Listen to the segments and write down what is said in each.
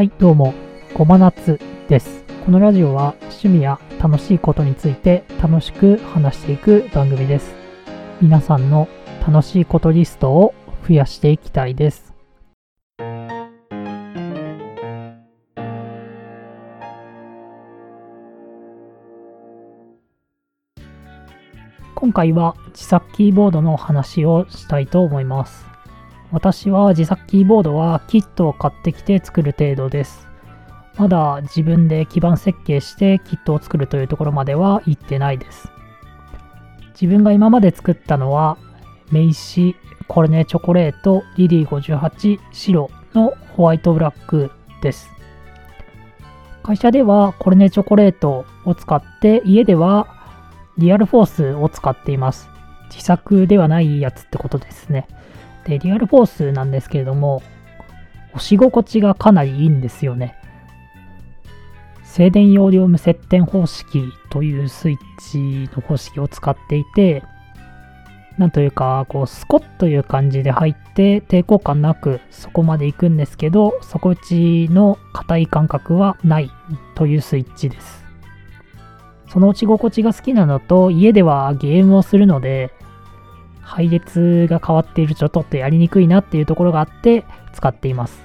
はい、どうも、ごまなつです。このラジオは趣味や楽しいことについて楽しく話していく番組です。皆さんの楽しいことリストを増やしていきたいです。今回は自作キーボードの話をしたいと思います。私は自作キーボードはキットを買ってきて作る程度です。まだ自分で基盤設計してキットを作るというところまでは行ってないです。自分が今まで作ったのは、名刺、コルネチョコレート、リリー58、白のホワイトブラックです。会社ではコルネチョコレートを使って、家ではリアルフォースを使っています。自作ではないやつってことですね。で、リアルフォースなんですけれども、押し心地がかなりいいんですよね。静電容量無接点方式というスイッチの方式を使っていて、なんというか、こう、スコッという感じで入って、抵抗感なくそこまで行くんですけど、底打ちの硬い感覚はないというスイッチです。その打ち心地が好きなのと、家ではゲームをするので、配列が変わっているとちょっとやりにくいなっていうところがあって使っています。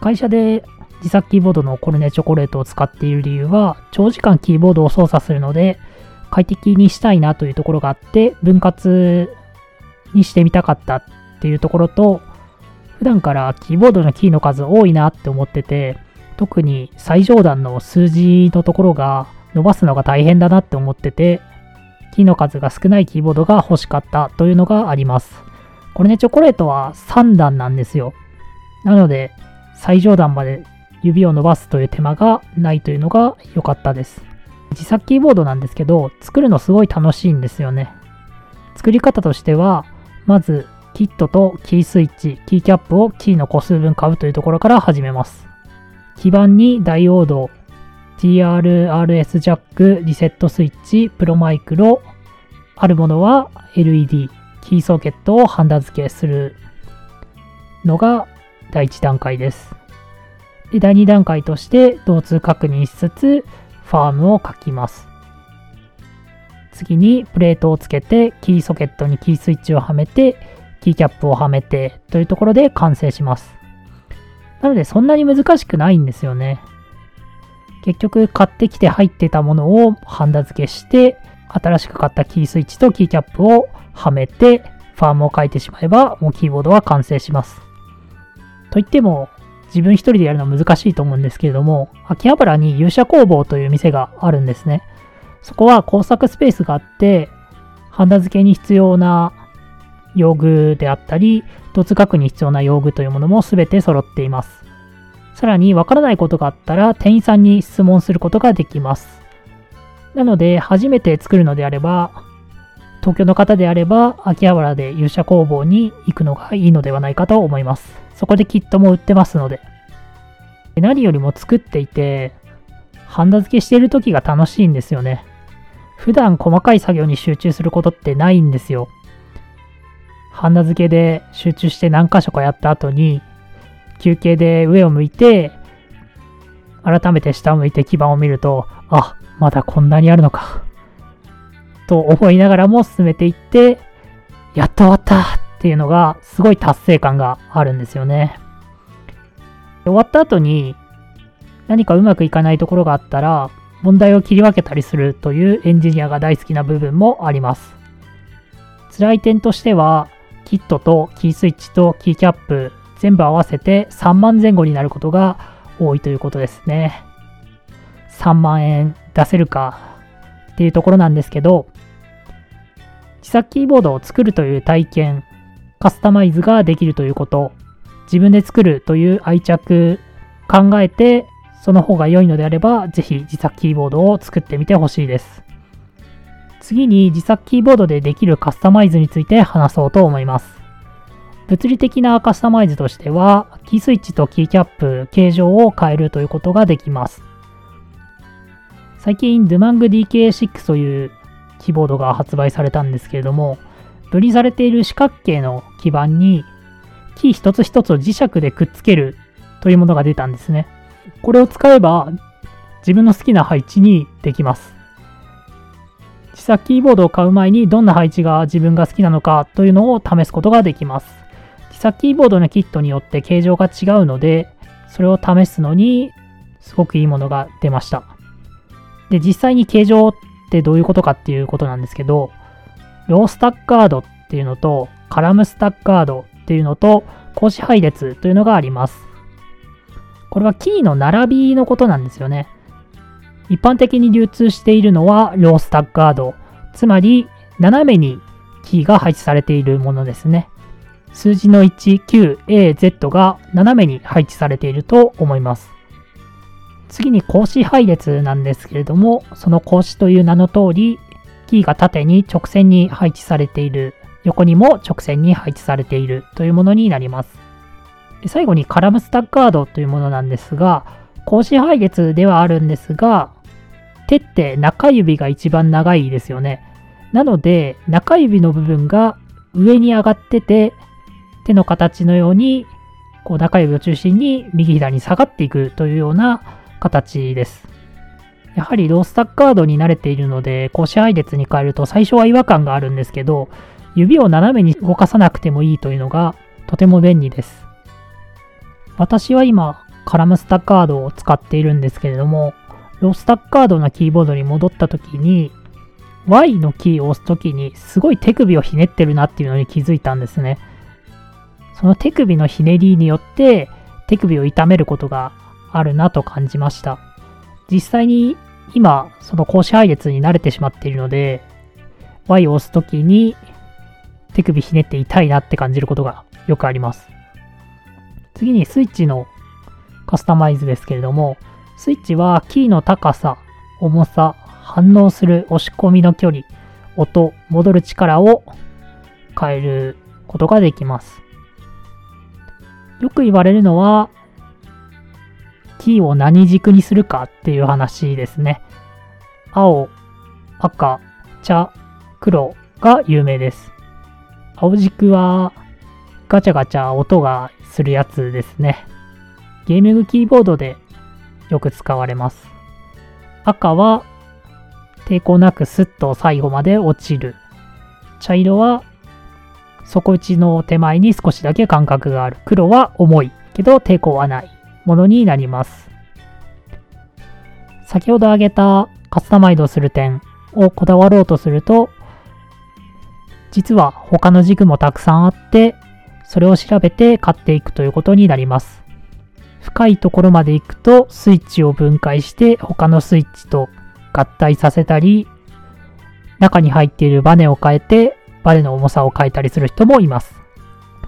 会社で自作キーボードのコルネチョコレートを使っている理由は、長時間キーボードを操作するので、快適にしたいなというところがあって、分割にしてみたかったっていうところと、普段からキーボードのキーの数多いなって思ってて、特に最上段の数字のところが伸ばすのが大変だなって思ってて、キーの数が少ないキーボードが欲しかったというのがあります。これね、チョコレートは3段なんですよ。なので、最上段まで指を伸ばすという手間がないというのが良かったです。自作キーボードなんですけど、作るのすごい楽しいんですよね。作り方としては、まず、キットとキースイッチ、キーキャップをキーの個数分買うというところから始めます。基板にダイオード、TRRS ジャック、リセットスイッチ、プロマイクロ、あるものは LED、キーソケットをハンダ付けするのが第1段階です。で、第2段階として同通確認しつつ、ファームを書きます。次にプレートをつけて、キーソケットにキースイッチをはめて、キーキャップをはめてというところで完成します。なのでそんなに難しくないんですよね。結局買ってきて入ってたものをハンダ付けして、新しく買ったキースイッチとキーキャップをはめて、ファームを書いてしまえば、もうキーボードは完成します。といっても、自分一人でやるのは難しいと思うんですけれども、秋葉原に勇者工房という店があるんですね。そこは工作スペースがあって、ハンダ付けに必要な用具であったり、突学に必要な用具というものも全て揃っています。さらに、わからないことがあったら、店員さんに質問することができます。なので、初めて作るのであれば、東京の方であれば、秋葉原で勇者工房に行くのがいいのではないかと思います。そこでキットも売ってますので。何よりも作っていて、ハンダ付けしている時が楽しいんですよね。普段細かい作業に集中することってないんですよ。ハンダ付けで集中して何箇所かやった後に、休憩で上を向いて、改めて下を向いて基板を見ると、あ、まだこんなにあるのか。と思いながらも進めていって、やっと終わったっていうのがすごい達成感があるんですよね。終わった後に何かうまくいかないところがあったら、問題を切り分けたりするというエンジニアが大好きな部分もあります。辛い点としては、キットとキースイッチとキーキャップ全部合わせて3万前後になることが多いということですね。3万円出せるかっていうところなんですけど、自作キーボードを作るという体験、カスタマイズができるということ、自分で作るという愛着考えて、その方が良いのであれば、ぜひ自作キーボードを作ってみてほしいです。次に自作キーボードでできるカスタマイズについて話そうと思います。物理的なカスタマイズとしては、キースイッチとキーキャップ、形状を変えるということができます。最近、Dumang DK6 というキーボードが発売されたんですけれども、分離されている四角形の基板にキー一つ一つを磁石でくっつけるというものが出たんですね。これを使えば自分の好きな配置にできます。自作キーボードを買う前にどんな配置が自分が好きなのかというのを試すことができます。自作キーボードのキットによって形状が違うので、それを試すのにすごくいいものが出ました。で、実際に形状ってどういうことかっていうことなんですけど、ロースタッカードっていうのとカラムスタッカードっていうのと格子配列というのがあります。これはキーの並びのことなんですよね。一般的に流通しているのはロースタッカード、つまり斜めにキーが配置されているものですね。数字の1、9、A、Z が斜めに配置されていると思います。次に格子配列なんですけれども、その格子という名の通り、キーが縦に直線に配置されている、横にも直線に配置されているというものになります。最後にカラムスタッカードというものなんですが、格子配列ではあるんですが、手って中指が一番長いですよね。なので、中指の部分が上に上がってて、手の形のように、こう中指を中心に右左に下がっていくというような形です。やはりロースタッカードに慣れているので、こう支配列に変えると最初は違和感があるんですけど、指を斜めに動かさなくてもいいというのがとても便利です。私は今、カラムスタッカードを使っているんですけれども、ロースタッカードのキーボードに戻った時に、Y のキーを押す時にすごい手首をひねってるなっていうのに気づいたんですね。その手首のひねりによって手首を痛めることがあるなと感じました。実際に今、その格子配列に慣れてしまっているので、Y を押す時に手首ひねって痛いなって感じることがよくあります。次にスイッチのカスタマイズですけれども、スイッチはキーの高さ、重さ、反応する押し込みの距離、音、戻る力を変えることができます。よく言われるのは、キーを何軸にするかっていう話ですね。青、赤、茶、黒が有名です。青軸はガチャガチャ音がするやつですね。ゲーミングキーボードでよく使われます。赤は抵抗なくスッと最後まで落ちる。茶色は底打ちの手前に少しだけ間隔がある。黒は重いけど抵抗はないものになります。先ほど挙げたカスタマイドする点をこだわろうとすると、実は他の軸もたくさんあって、それを調べて買っていくということになります。深いところまで行くとスイッチを分解して他のスイッチと合体させたり、中に入っているバネを変えてバネの重さを変えたりする人もいます。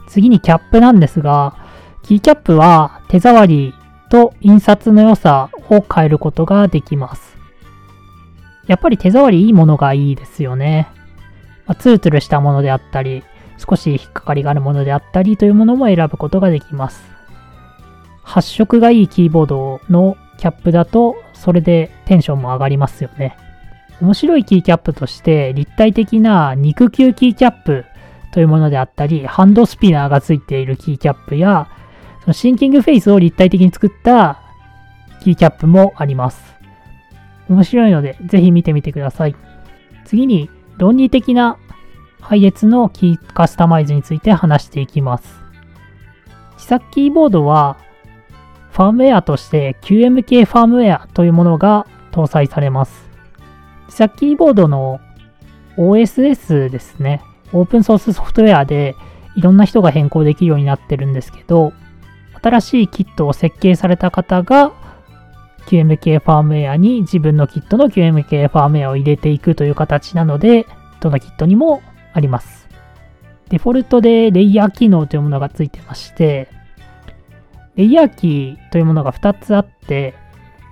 次にキャップなんですが、キーキャップは手触りと印刷の良さを変えることができます。やっぱり手触りいいものがいいですよね。まあ、ツルツルしたものであったり、少し引っかかりがあるものであったりというものも選ぶことができます。発色がいいキーボードのキャップだと、それでテンションも上がりますよね。面白いキーキャップとして、立体的な肉球キーキャップというものであったり、ハンドスピナーがついているキーキャップや、そのシンキングフェイスを立体的に作ったキーキャップもあります。面白いので、ぜひ見てみてください。次に、論理的な配列のキーカスタマイズについて話していきます。自作キーボードはファームウェアとして QMK ファームウェアというものが搭載されます。自作キーボードの OSS ですね。オープンソースソフトウェアでいろんな人が変更できるようになってるんですけど、新しいキットを設計された方が QMK ファームウェアに自分のキットの QMK ファームウェアを入れていくという形なので、どのキットにもあります。デフォルトでレイヤー機能というものがついてまして、レイヤーキーというものが2つあって、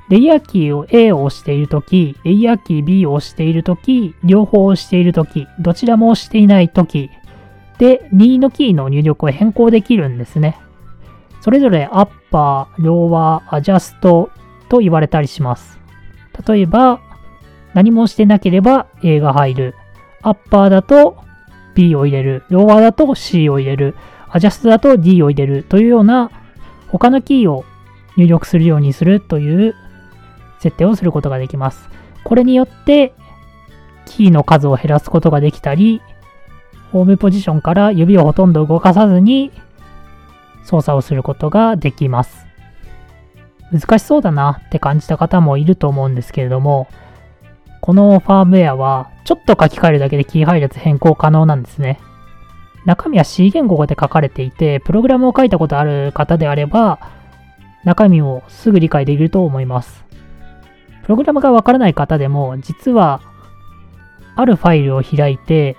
レイヤーキーを A を押しているとき、レイヤーキー B を押しているとき、両方押しているとき、どちらも押していないとき、で、任意のキーの入力を変更できるんですね。それぞれアッパー、ローワー、アジャストと言われたりします。例えば、何もしてなければ A が入る。アッパーだと B を入れる。ローワーだと C を入れる。アジャストだと D を入れるというような他のキーを入力するようにするという設定をすることができます。これによってキーの数を減らすことができたり、ホームポジションから指をほとんど動かさずに操作をすることができます。難しそうだなって感じた方もいると思うんですけれども、このファームウェアはちょっと書き換えるだけでキー配列変更可能なんですね。中身は C 言語で書かれていて、プログラムを書いたことある方であれば、中身をすぐ理解できると思います。プログラムがわからない方でも、実は、あるファイルを開いて、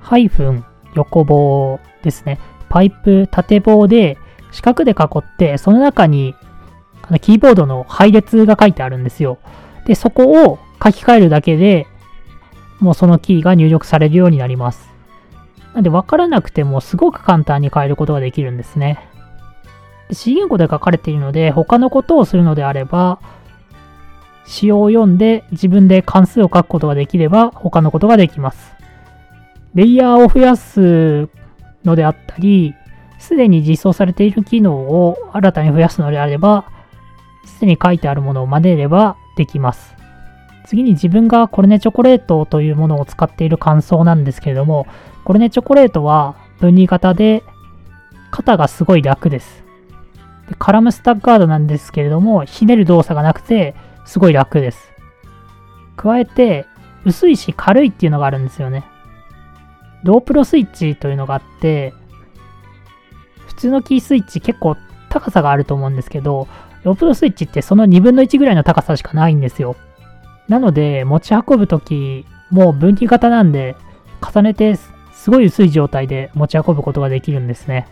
ハイフン横棒ですね。パイプ縦棒で四角で囲って、その中にキーボードの配列が書いてあるんですよ。で、そこを書き換えるだけでもうそのキーが入力されるようになります。なんで分からなくてもすごく簡単に変えることができるんですね。C 言語で書かれているので他のことをするのであれば仕様を読んで自分で関数を書くことができれば他のことができます。レイヤーを増やすのであったり、すでに実装されている機能を新たに増やすのであれば、すでに書いてあるものを真似ればできます。次に自分がコルネチョコレートというものを使っている感想なんですけれども、コルネチョコレートは分離型で肩がすごい楽です。でカラムスタッガードなんですけれども、ひねる動作がなくてすごい楽です。加えて、薄いし軽いっていうのがあるんですよね。ロープロスイッチというのがあって、普通のキースイッチ結構高さがあると思うんですけど、ロープロスイッチってその2分の1ぐらいの高さしかないんですよ。なので、持ち運ぶとき、もう分岐型なんで、重ねてすごい薄い状態で持ち運ぶことができるんですね。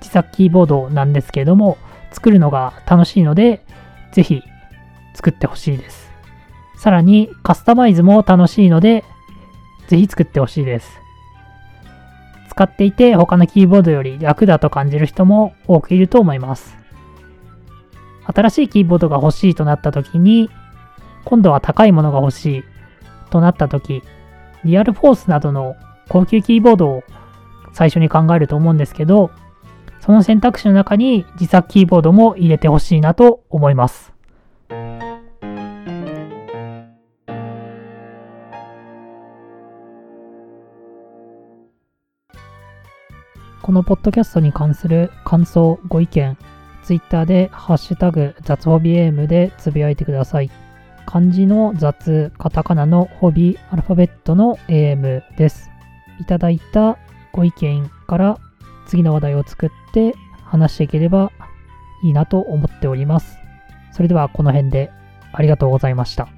自作キーボードなんですけれども、作るのが楽しいので、ぜひ作ってほしいです。さらにカスタマイズも楽しいので、ぜひ作ってほしいです。使っていて他のキーボードより楽だと感じる人も多くいると思います。新しいキーボードが欲しいとなった時に今度は高いものが欲しいとなった時、リアルフォースなどの高級キーボードを最初に考えると思うんですけど、その選択肢の中に自作キーボードも入れてほしいなと思います。このポッドキャストに関する感想、ご意見、ツイッターでハッシュタグ雑ホビエームでつぶやいてください。漢字の雑、カタカナのホビ、アルファベットの AM です。いただいたご意見から次の話題を作って話していければいいなと思っております。それではこの辺でありがとうございました。